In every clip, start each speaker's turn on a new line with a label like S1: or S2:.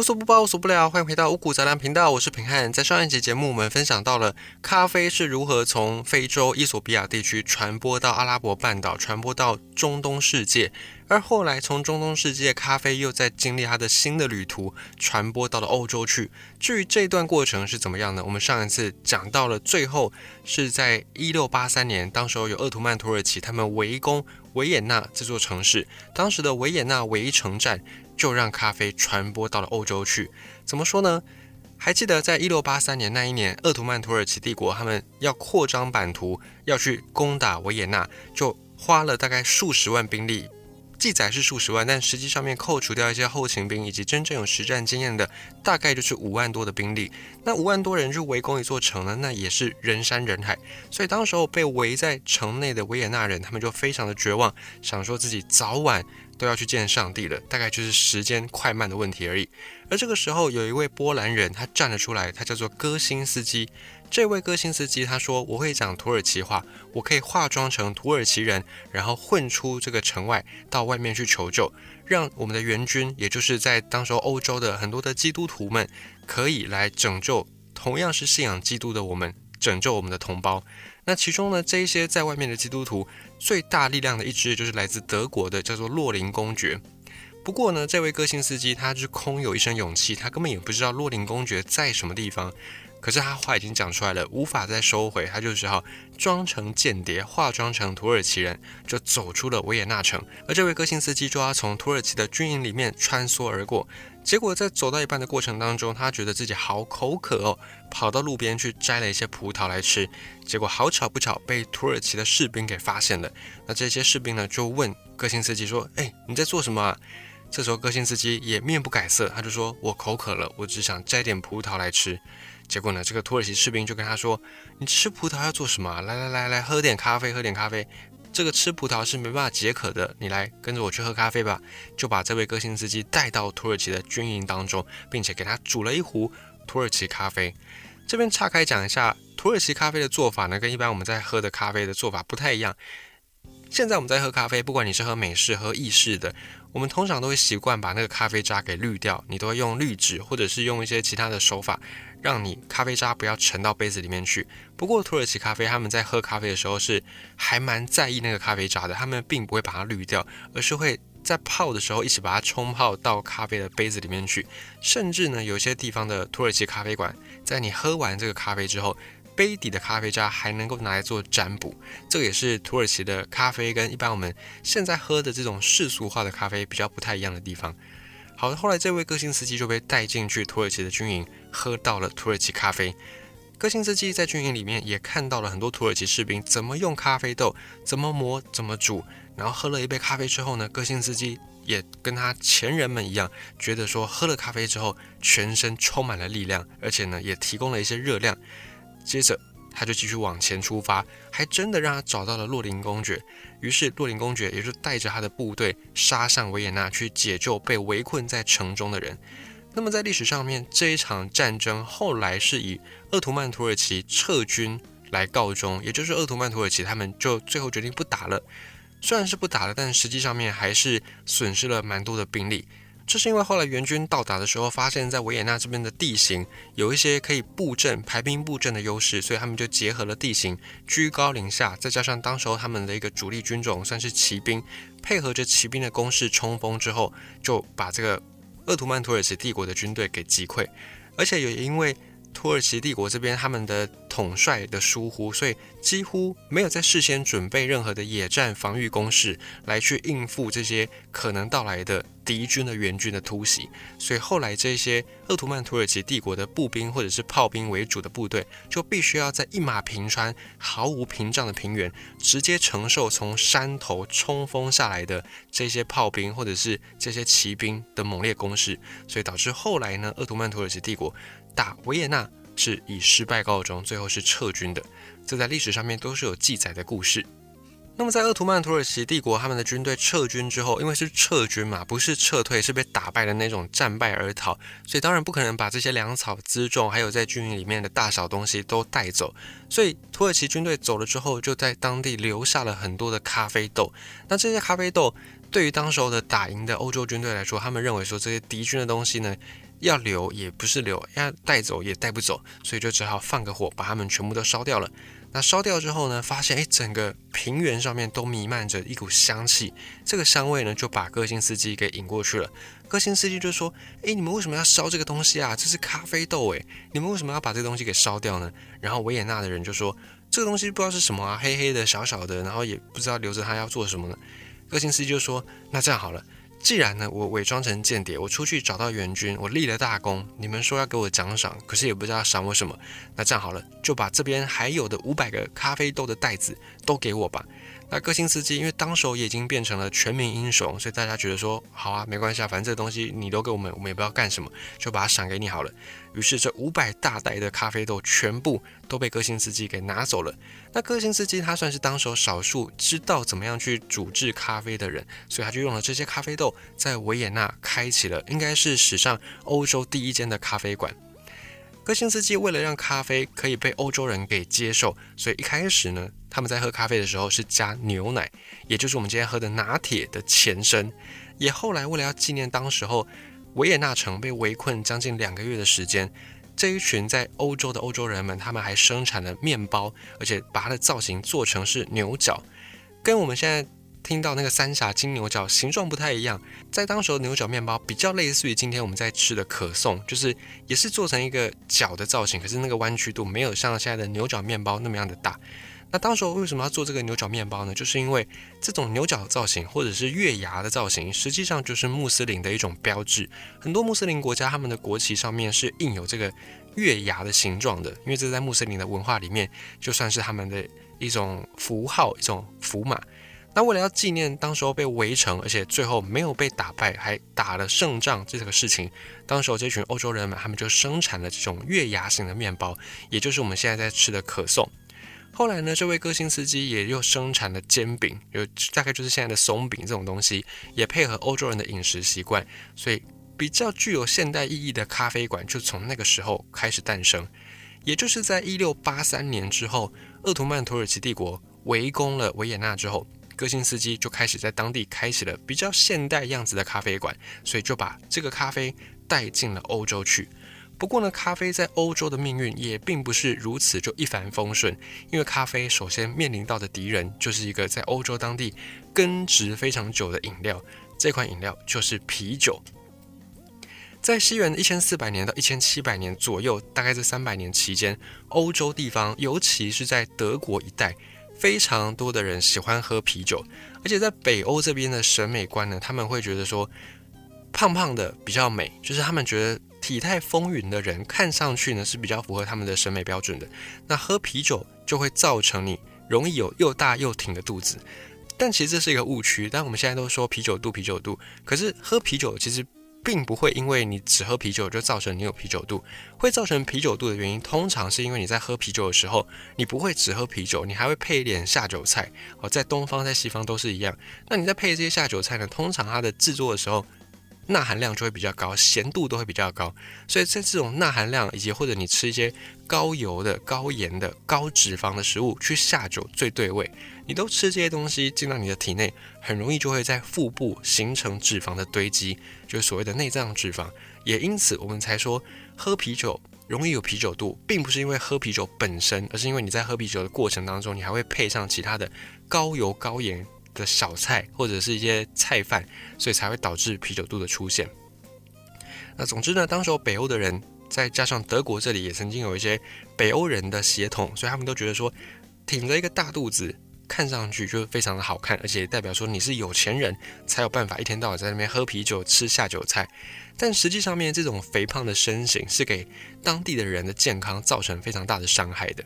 S1: 无所不包，无所不聊。欢迎回到五谷杂粮频道，我是平汉。在上一集节目，我们分享到了咖啡是如何从非洲伊索比亚地区传播到阿拉伯半岛，传播到中东世界，而后来从中东世界，咖啡又在经历它的新的旅途，传播到了欧洲去。至于这段过程是怎么样呢？我们上一次讲到了，最后是在一六八三年，当时候有鄂图曼土耳其他们围攻维也纳这座城市，当时的维也纳围城战。就让咖啡传播到了欧洲去。怎么说呢？还记得在一六八三年那一年，鄂图曼土耳其帝国他们要扩张版图，要去攻打维也纳，就花了大概数十万兵力。记载是数十万，但实际上面扣除掉一些后勤兵以及真正有实战经验的，大概就是五万多的兵力。那五万多人去围攻一座城呢，那也是人山人海。所以当时候被围在城内的维也纳人，他们就非常的绝望，想说自己早晚。都要去见上帝了，大概就是时间快慢的问题而已。而这个时候，有一位波兰人，他站了出来，他叫做戈辛斯基。这位戈辛斯基他说：“我会讲土耳其话，我可以化妆成土耳其人，然后混出这个城外，到外面去求救，让我们的援军，也就是在当时欧洲的很多的基督徒们，可以来拯救同样是信仰基督的我们，拯救我们的同胞。”那其中呢，这一些在外面的基督徒最大力量的一支就是来自德国的，叫做洛林公爵。不过呢，这位歌星司机他是空有一身勇气，他根本也不知道洛林公爵在什么地方。可是他话已经讲出来了，无法再收回，他就只好装成间谍，化妆成土耳其人，就走出了维也纳城。而这位歌星司机就要从土耳其的军营里面穿梭而过。结果在走到一半的过程当中，他觉得自己好口渴哦，跑到路边去摘了一些葡萄来吃。结果好巧不巧被土耳其的士兵给发现了。那这些士兵呢就问个性司机说：“哎，你在做什么啊？”这时候个性司机也面不改色，他就说：“我口渴了，我只想摘点葡萄来吃。”结果呢，这个土耳其士兵就跟他说：“你吃葡萄要做什么？来来来来，喝点咖啡，喝点咖啡。”这个吃葡萄是没办法解渴的，你来跟着我去喝咖啡吧。就把这位歌星司机带到土耳其的军营当中，并且给他煮了一壶土耳其咖啡。这边岔开讲一下，土耳其咖啡的做法呢，跟一般我们在喝的咖啡的做法不太一样。现在我们在喝咖啡，不管你是喝美式、喝意式的，我们通常都会习惯把那个咖啡渣给滤掉，你都会用滤纸或者是用一些其他的手法。让你咖啡渣不要沉到杯子里面去。不过土耳其咖啡他们在喝咖啡的时候是还蛮在意那个咖啡渣的，他们并不会把它滤掉，而是会在泡的时候一起把它冲泡到咖啡的杯子里面去。甚至呢，有些地方的土耳其咖啡馆，在你喝完这个咖啡之后，杯底的咖啡渣还能够拿来做占卜。这也是土耳其的咖啡跟一般我们现在喝的这种世俗化的咖啡比较不太一样的地方。好的，后来这位个性司机就被带进去土耳其的军营，喝到了土耳其咖啡。个性司机在军营里面也看到了很多土耳其士兵怎么用咖啡豆，怎么磨，怎么煮。然后喝了一杯咖啡之后呢，个性司机也跟他前人们一样，觉得说喝了咖啡之后，全身充满了力量，而且呢也提供了一些热量。接着。他就继续往前出发，还真的让他找到了洛林公爵。于是洛林公爵也就带着他的部队杀上维也纳去解救被围困在城中的人。那么在历史上面，这一场战争后来是以鄂图曼土耳其撤军来告终，也就是鄂图曼土耳其他们就最后决定不打了。虽然是不打了，但实际上面还是损失了蛮多的兵力。这是因为后来援军到达的时候，发现，在维也纳这边的地形有一些可以布阵、排兵布阵的优势，所以他们就结合了地形，居高临下，再加上当时候他们的一个主力军种算是骑兵，配合着骑兵的攻势冲锋之后，就把这个鄂图曼土耳其帝国的军队给击溃，而且也因为。土耳其帝国这边，他们的统帅的疏忽，所以几乎没有在事先准备任何的野战防御工事来去应付这些可能到来的敌军的援军的突袭。所以后来这些鄂图曼土耳其帝国的步兵或者是炮兵为主的部队，就必须要在一马平川、毫无屏障的平原，直接承受从山头冲锋下来的这些炮兵或者是这些骑兵的猛烈攻势。所以导致后来呢，鄂图曼土耳其帝国。打维也纳是以失败告终，最后是撤军的，这在历史上面都是有记载的故事。那么在鄂图曼土耳其帝国他们的军队撤军之后，因为是撤军嘛，不是撤退，是被打败的那种战败而逃，所以当然不可能把这些粮草辎重，还有在军营里面的大小东西都带走。所以土耳其军队走了之后，就在当地留下了很多的咖啡豆。那这些咖啡豆对于当时候的打赢的欧洲军队来说，他们认为说这些敌军的东西呢。要留也不是留，要带走也带不走，所以就只好放个火，把它们全部都烧掉了。那烧掉之后呢，发现诶，整个平原上面都弥漫着一股香气，这个香味呢就把个性司机给引过去了。个性司机就说：“诶，你们为什么要烧这个东西啊？这是咖啡豆诶，你们为什么要把这个东西给烧掉呢？”然后维也纳的人就说：“这个东西不知道是什么啊，黑黑的小小的，然后也不知道留着它要做什么呢。”个性司机就说：“那这样好了。”既然呢，我伪装成间谍，我出去找到援军，我立了大功。你们说要给我奖赏，可是也不知道赏我什么。那这样好了，就把这边还有的五百个咖啡豆的袋子都给我吧。那歌星司机因为当时也已经变成了全民英雄，所以大家觉得说好啊，没关系啊，反正这东西你都给我们，我们也不知道干什么，就把它赏给你好了。于是这五百大袋的咖啡豆全部都被歌星司机给拿走了。那歌星司机他算是当时少数知道怎么样去煮制咖啡的人，所以他就用了这些咖啡豆，在维也纳开启了应该是史上欧洲第一间的咖啡馆。个性司机为了让咖啡可以被欧洲人给接受，所以一开始呢。他们在喝咖啡的时候是加牛奶，也就是我们今天喝的拿铁的前身。也后来为了要纪念当时候维也纳城被围困将近两个月的时间，这一群在欧洲的欧洲人们，他们还生产了面包，而且把它的造型做成是牛角，跟我们现在听到那个三峡金牛角形状不太一样。在当时的牛角面包比较类似于今天我们在吃的可颂，就是也是做成一个角的造型，可是那个弯曲度没有像现在的牛角面包那么样的大。那当时为什么要做这个牛角面包呢？就是因为这种牛角造型或者是月牙的造型，实际上就是穆斯林的一种标志。很多穆斯林国家他们的国旗上面是印有这个月牙的形状的，因为这在穆斯林的文化里面就算是他们的一种符号、一种符码。那为了要纪念当时候被围城，而且最后没有被打败，还打了胜仗这个事情，当时候这群欧洲人们他们就生产了这种月牙形的面包，也就是我们现在在吃的可颂。后来呢，这位歌星司机也又生产了煎饼，有大概就是现在的松饼这种东西，也配合欧洲人的饮食习惯，所以比较具有现代意义的咖啡馆就从那个时候开始诞生。也就是在一六八三年之后，鄂图曼土耳其帝国围攻了维也纳之后，个性司机就开始在当地开启了比较现代样子的咖啡馆，所以就把这个咖啡带进了欧洲去。不过呢，咖啡在欧洲的命运也并不是如此就一帆风顺，因为咖啡首先面临到的敌人就是一个在欧洲当地根植非常久的饮料，这款饮料就是啤酒。在西元一千四百年到一千七百年左右，大概这三百年期间，欧洲地方，尤其是在德国一带，非常多的人喜欢喝啤酒，而且在北欧这边的审美观呢，他们会觉得说，胖胖的比较美，就是他们觉得。体态丰腴的人看上去呢是比较符合他们的审美标准的。那喝啤酒就会造成你容易有又大又挺的肚子，但其实这是一个误区。但我们现在都说啤酒肚，啤酒肚，可是喝啤酒其实并不会因为你只喝啤酒就造成你有啤酒肚。会造成啤酒肚的原因，通常是因为你在喝啤酒的时候，你不会只喝啤酒，你还会配一点下酒菜。哦，在东方在西方都是一样。那你在配这些下酒菜呢？通常它的制作的时候。钠含量就会比较高，咸度都会比较高，所以在这种钠含量以及或者你吃一些高油的、高盐的、高脂肪的食物去下酒最对味。你都吃这些东西进到你的体内，很容易就会在腹部形成脂肪的堆积，就是所谓的内脏脂肪。也因此，我们才说喝啤酒容易有啤酒肚，并不是因为喝啤酒本身，而是因为你在喝啤酒的过程当中，你还会配上其他的高油高盐。的小菜或者是一些菜饭，所以才会导致啤酒肚的出现。那总之呢，当时候北欧的人，再加上德国这里也曾经有一些北欧人的血统，所以他们都觉得说，挺着一个大肚子，看上去就非常的好看，而且代表说你是有钱人才有办法一天到晚在那边喝啤酒吃下酒菜。但实际上面，这种肥胖的身形是给当地的人的健康造成非常大的伤害的。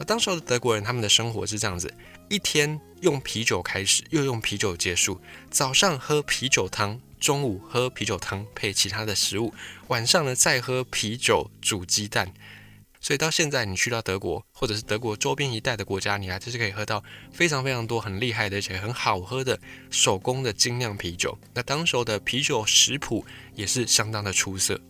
S1: 那当时的德国人，他们的生活是这样子。一天用啤酒开始，又用啤酒结束。早上喝啤酒汤，中午喝啤酒汤配其他的食物，晚上呢再喝啤酒煮鸡蛋。所以到现在，你去到德国或者是德国周边一带的国家，你还就是可以喝到非常非常多很厉害的而且很好喝的手工的精酿啤酒。那当时候的啤酒食谱也是相当的出色。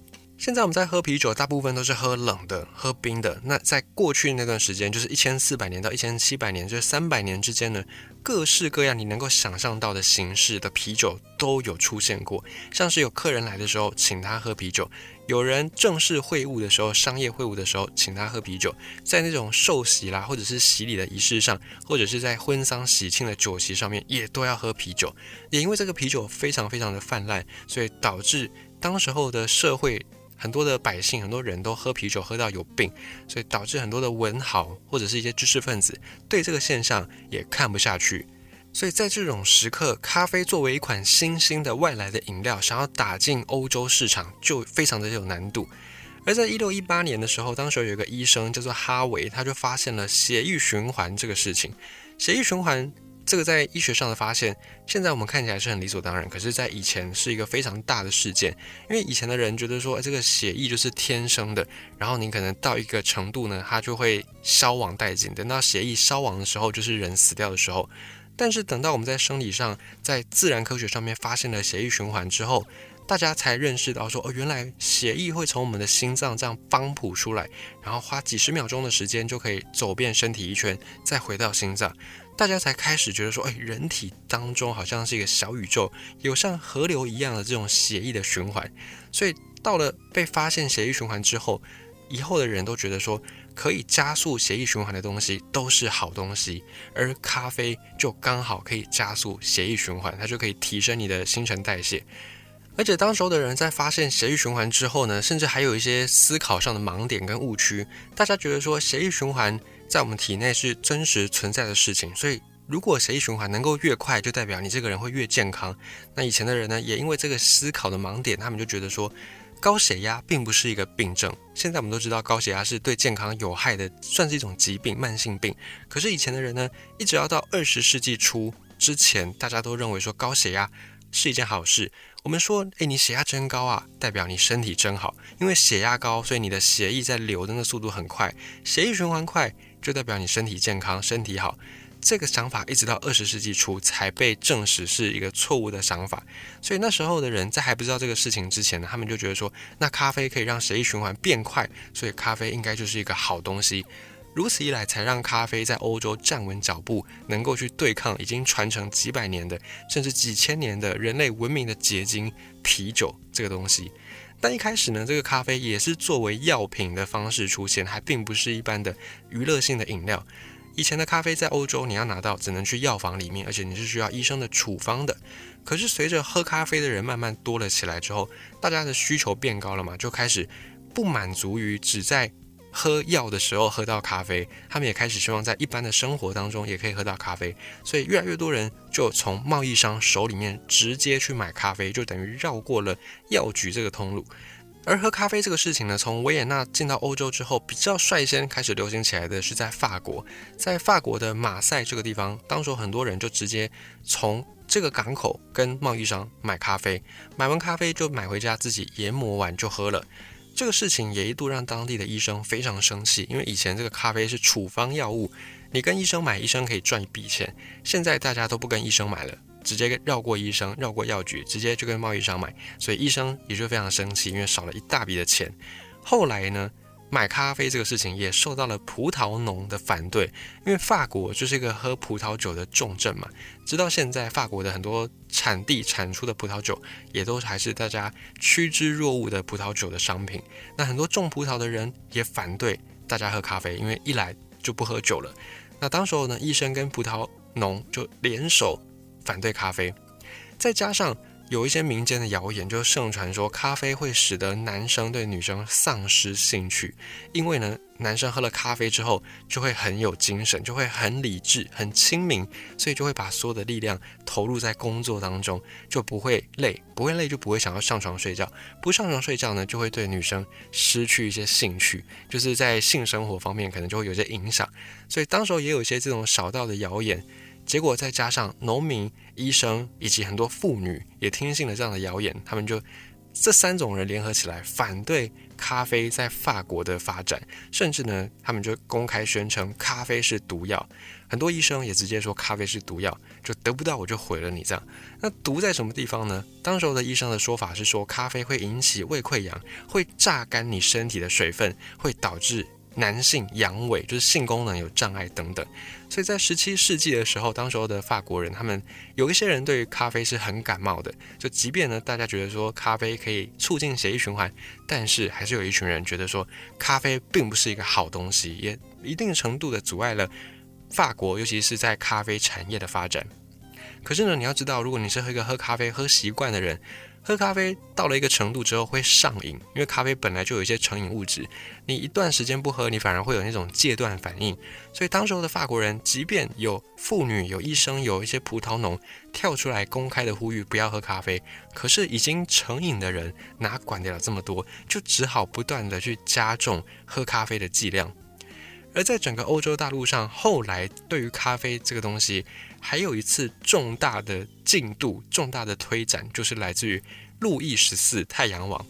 S1: 现在我们在喝啤酒，大部分都是喝冷的、喝冰的。那在过去那段时间，就是一千四百年到一千七百年，就是三百年之间呢，各式各样你能够想象到的形式的啤酒都有出现过。像是有客人来的时候，请他喝啤酒；有人正式会晤的时候，商业会晤的时候，请他喝啤酒。在那种寿喜啦，或者是洗礼的仪式上，或者是在婚丧喜庆的酒席上面，也都要喝啤酒。也因为这个啤酒非常非常的泛滥，所以导致当时候的社会。很多的百姓，很多人都喝啤酒喝到有病，所以导致很多的文豪或者是一些知识分子对这个现象也看不下去。所以在这种时刻，咖啡作为一款新兴的外来的饮料，想要打进欧洲市场就非常的有难度。而在一六一八年的时候，当时有一个医生叫做哈维，他就发现了血液循环这个事情。血液循环。这个在医学上的发现，现在我们看起来是很理所当然，可是，在以前是一个非常大的事件，因为以前的人觉得说，这个血液就是天生的，然后你可能到一个程度呢，它就会消亡殆尽，等到血液消亡的时候，就是人死掉的时候。但是等到我们在生理上，在自然科学上面发现了血液循环之后，大家才认识到说，哦，原来血液会从我们的心脏这样帮谱出来，然后花几十秒钟的时间就可以走遍身体一圈，再回到心脏。大家才开始觉得说，哎，人体当中好像是一个小宇宙，有像河流一样的这种血液的循环。所以到了被发现血液循环之后，以后的人都觉得说，可以加速血液循环的东西都是好东西，而咖啡就刚好可以加速血液循环，它就可以提升你的新陈代谢。而且当时候的人在发现血液循环之后呢，甚至还有一些思考上的盲点跟误区。大家觉得说，血液循环。在我们体内是真实存在的事情，所以如果血液循环能够越快，就代表你这个人会越健康。那以前的人呢，也因为这个思考的盲点，他们就觉得说高血压并不是一个病症。现在我们都知道高血压是对健康有害的，算是一种疾病、慢性病。可是以前的人呢，一直要到二十世纪初之前，大家都认为说高血压是一件好事。我们说，诶，你血压真高啊，代表你身体真好，因为血压高，所以你的血液在流的那速度很快，血液循环快。就代表你身体健康、身体好，这个想法一直到二十世纪初才被证实是一个错误的想法。所以那时候的人在还不知道这个事情之前呢，他们就觉得说，那咖啡可以让血液循环变快，所以咖啡应该就是一个好东西。如此一来，才让咖啡在欧洲站稳脚步，能够去对抗已经传承几百年的，甚至几千年的人类文明的结晶——啤酒这个东西。但一开始呢，这个咖啡也是作为药品的方式出现，还并不是一般的娱乐性的饮料。以前的咖啡在欧洲，你要拿到只能去药房里面，而且你是需要医生的处方的。可是随着喝咖啡的人慢慢多了起来之后，大家的需求变高了嘛，就开始不满足于只在。喝药的时候喝到咖啡，他们也开始希望在一般的生活当中也可以喝到咖啡，所以越来越多人就从贸易商手里面直接去买咖啡，就等于绕过了药局这个通路。而喝咖啡这个事情呢，从维也纳进到欧洲之后，比较率先开始流行起来的是在法国，在法国的马赛这个地方，当时很多人就直接从这个港口跟贸易商买咖啡，买完咖啡就买回家自己研磨完就喝了。这个事情也一度让当地的医生非常生气，因为以前这个咖啡是处方药物，你跟医生买，医生可以赚一笔钱。现在大家都不跟医生买了，直接绕过医生，绕过药局，直接就跟贸易商买，所以医生也就非常生气，因为少了一大笔的钱。后来呢？买咖啡这个事情也受到了葡萄农的反对，因为法国就是一个喝葡萄酒的重镇嘛。直到现在，法国的很多产地产出的葡萄酒也都还是大家趋之若鹜的葡萄酒的商品。那很多种葡萄的人也反对大家喝咖啡，因为一来就不喝酒了。那当时候呢，医生跟葡萄农就联手反对咖啡，再加上。有一些民间的谣言就盛传说，咖啡会使得男生对女生丧失兴趣，因为呢，男生喝了咖啡之后就会很有精神，就会很理智、很清明，所以就会把所有的力量投入在工作当中，就不会累，不会累就不会想要上床睡觉，不上床睡觉呢，就会对女生失去一些兴趣，就是在性生活方面可能就会有些影响，所以当时候也有一些这种小道的谣言。结果再加上农民、医生以及很多妇女也听信了这样的谣言，他们就这三种人联合起来反对咖啡在法国的发展，甚至呢，他们就公开宣称咖啡是毒药。很多医生也直接说咖啡是毒药，就得不到我就毁了你这样。那毒在什么地方呢？当时候的医生的说法是说，咖啡会引起胃溃疡，会榨干你身体的水分，会导致。男性阳痿就是性功能有障碍等等，所以在十七世纪的时候，当时候的法国人，他们有一些人对于咖啡是很感冒的。就即便呢，大家觉得说咖啡可以促进血液循环，但是还是有一群人觉得说咖啡并不是一个好东西，也一定程度的阻碍了法国，尤其是在咖啡产业的发展。可是呢，你要知道，如果你是喝一个喝咖啡喝习惯的人。喝咖啡到了一个程度之后会上瘾，因为咖啡本来就有一些成瘾物质，你一段时间不喝，你反而会有那种戒断反应。所以当时候的法国人，即便有妇女、有医生、有一些葡萄农跳出来公开的呼吁不要喝咖啡，可是已经成瘾的人哪管得了这么多，就只好不断的去加重喝咖啡的剂量。而在整个欧洲大陆上，后来对于咖啡这个东西，还有一次重大的进度、重大的推展，就是来自于路易十四太阳王。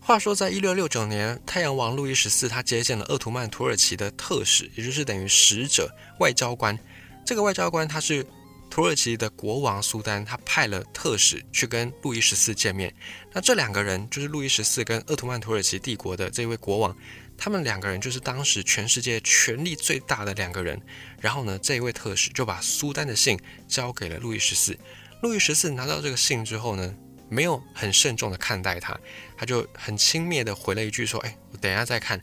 S1: 话说，在一六六九年，太阳王路易十四他接见了鄂图曼土耳其的特使，也就是等于使者、外交官。这个外交官他是土耳其的国王苏丹，他派了特使去跟路易十四见面。那这两个人就是路易十四跟鄂图曼土耳其帝国的这位国王。他们两个人就是当时全世界权力最大的两个人。然后呢，这一位特使就把苏丹的信交给了路易十四。路易十四拿到这个信之后呢，没有很慎重的看待他，他就很轻蔑的回了一句说：“哎，我等一下再看。”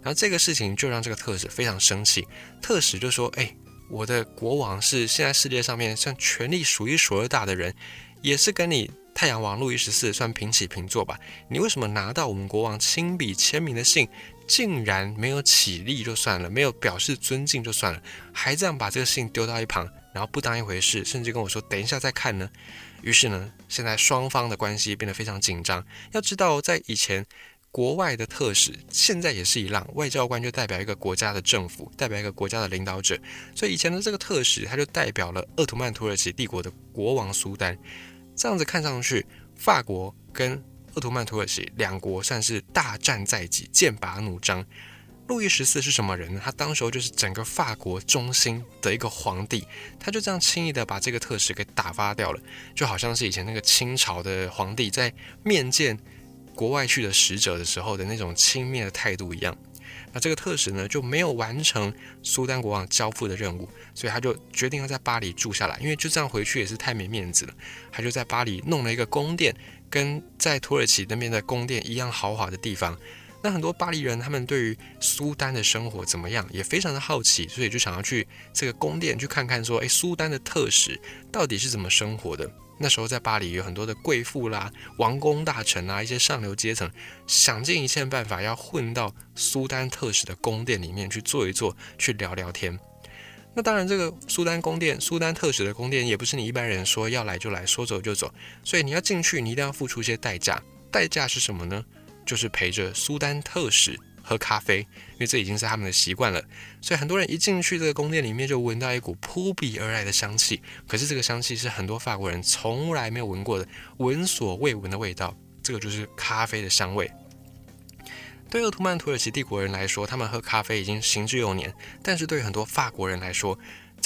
S1: 然后这个事情就让这个特使非常生气。特使就说：“哎，我的国王是现在世界上面像权力数一数二大的人，也是跟你太阳王路易十四算平起平坐吧？你为什么拿到我们国王亲笔签名的信？”竟然没有起立就算了，没有表示尊敬就算了，还这样把这个信丢到一旁，然后不当一回事，甚至跟我说等一下再看呢。于是呢，现在双方的关系变得非常紧张。要知道，在以前国外的特使，现在也是一样，外交官就代表一个国家的政府，代表一个国家的领导者。所以以前的这个特使，他就代表了鄂图曼土耳其帝国的国王苏丹。这样子看上去，法国跟奥图曼土耳其两国算是大战在即，剑拔弩张。路易十四是什么人呢？他当时候就是整个法国中心的一个皇帝，他就这样轻易的把这个特使给打发掉了，就好像是以前那个清朝的皇帝在面见国外去的使者的时候的那种轻蔑的态度一样。这个特使呢就没有完成苏丹国王交付的任务，所以他就决定要在巴黎住下来，因为就这样回去也是太没面子了。他就在巴黎弄了一个宫殿。跟在土耳其那边的宫殿一样豪华的地方，那很多巴黎人他们对于苏丹的生活怎么样也非常的好奇，所以就想要去这个宫殿去看看，说，诶，苏丹的特使到底是怎么生活的？那时候在巴黎有很多的贵妇啦、王公大臣啊，一些上流阶层，想尽一切办法要混到苏丹特使的宫殿里面去坐一坐，去聊聊天。那当然，这个苏丹宫殿、苏丹特使的宫殿也不是你一般人说要来就来说走就走，所以你要进去，你一定要付出一些代价。代价是什么呢？就是陪着苏丹特使喝咖啡，因为这已经是他们的习惯了。所以很多人一进去这个宫殿里面，就闻到一股扑鼻而来的香气。可是这个香气是很多法国人从来没有闻过的，闻所未闻的味道。这个就是咖啡的香味。对鄂图曼土耳其帝国人来说，他们喝咖啡已经行之有年。但是对于很多法国人来说，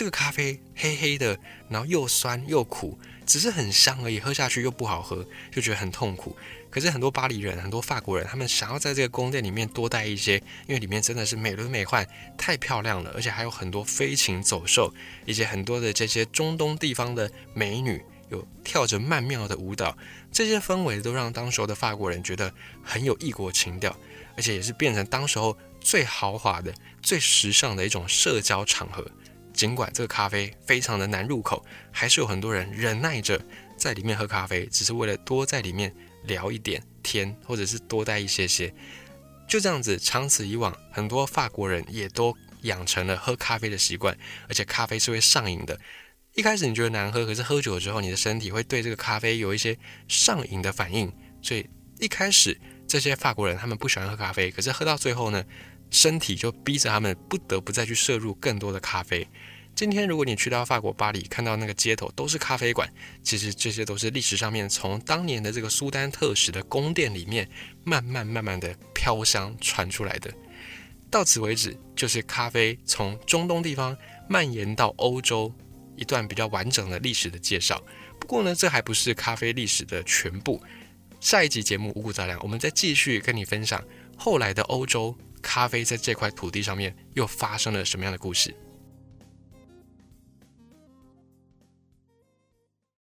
S1: 这个咖啡黑黑的，然后又酸又苦，只是很香而已，喝下去又不好喝，就觉得很痛苦。可是很多巴黎人、很多法国人，他们想要在这个宫殿里面多待一些，因为里面真的是美轮美奂，太漂亮了，而且还有很多飞禽走兽，以及很多的这些中东地方的美女，有跳着曼妙的舞蹈，这些氛围都让当时候的法国人觉得很有异国情调。而且也是变成当时候最豪华的、最时尚的一种社交场合。尽管这个咖啡非常的难入口，还是有很多人忍耐着在里面喝咖啡，只是为了多在里面聊一点天，或者是多待一些些。就这样子，长此以往，很多法国人也都养成了喝咖啡的习惯。而且咖啡是会上瘾的。一开始你觉得难喝，可是喝酒之后，你的身体会对这个咖啡有一些上瘾的反应。所以一开始。这些法国人他们不喜欢喝咖啡，可是喝到最后呢，身体就逼着他们不得不再去摄入更多的咖啡。今天如果你去到法国巴黎，看到那个街头都是咖啡馆，其实这些都是历史上面从当年的这个苏丹特使的宫殿里面慢慢慢慢的飘香传出来的。到此为止，就是咖啡从中东地方蔓延到欧洲一段比较完整的历史的介绍。不过呢，这还不是咖啡历史的全部。下一集节目五谷杂粮，我们再继续跟你分享后来的欧洲咖啡在这块土地上面又发生了什么样的故事。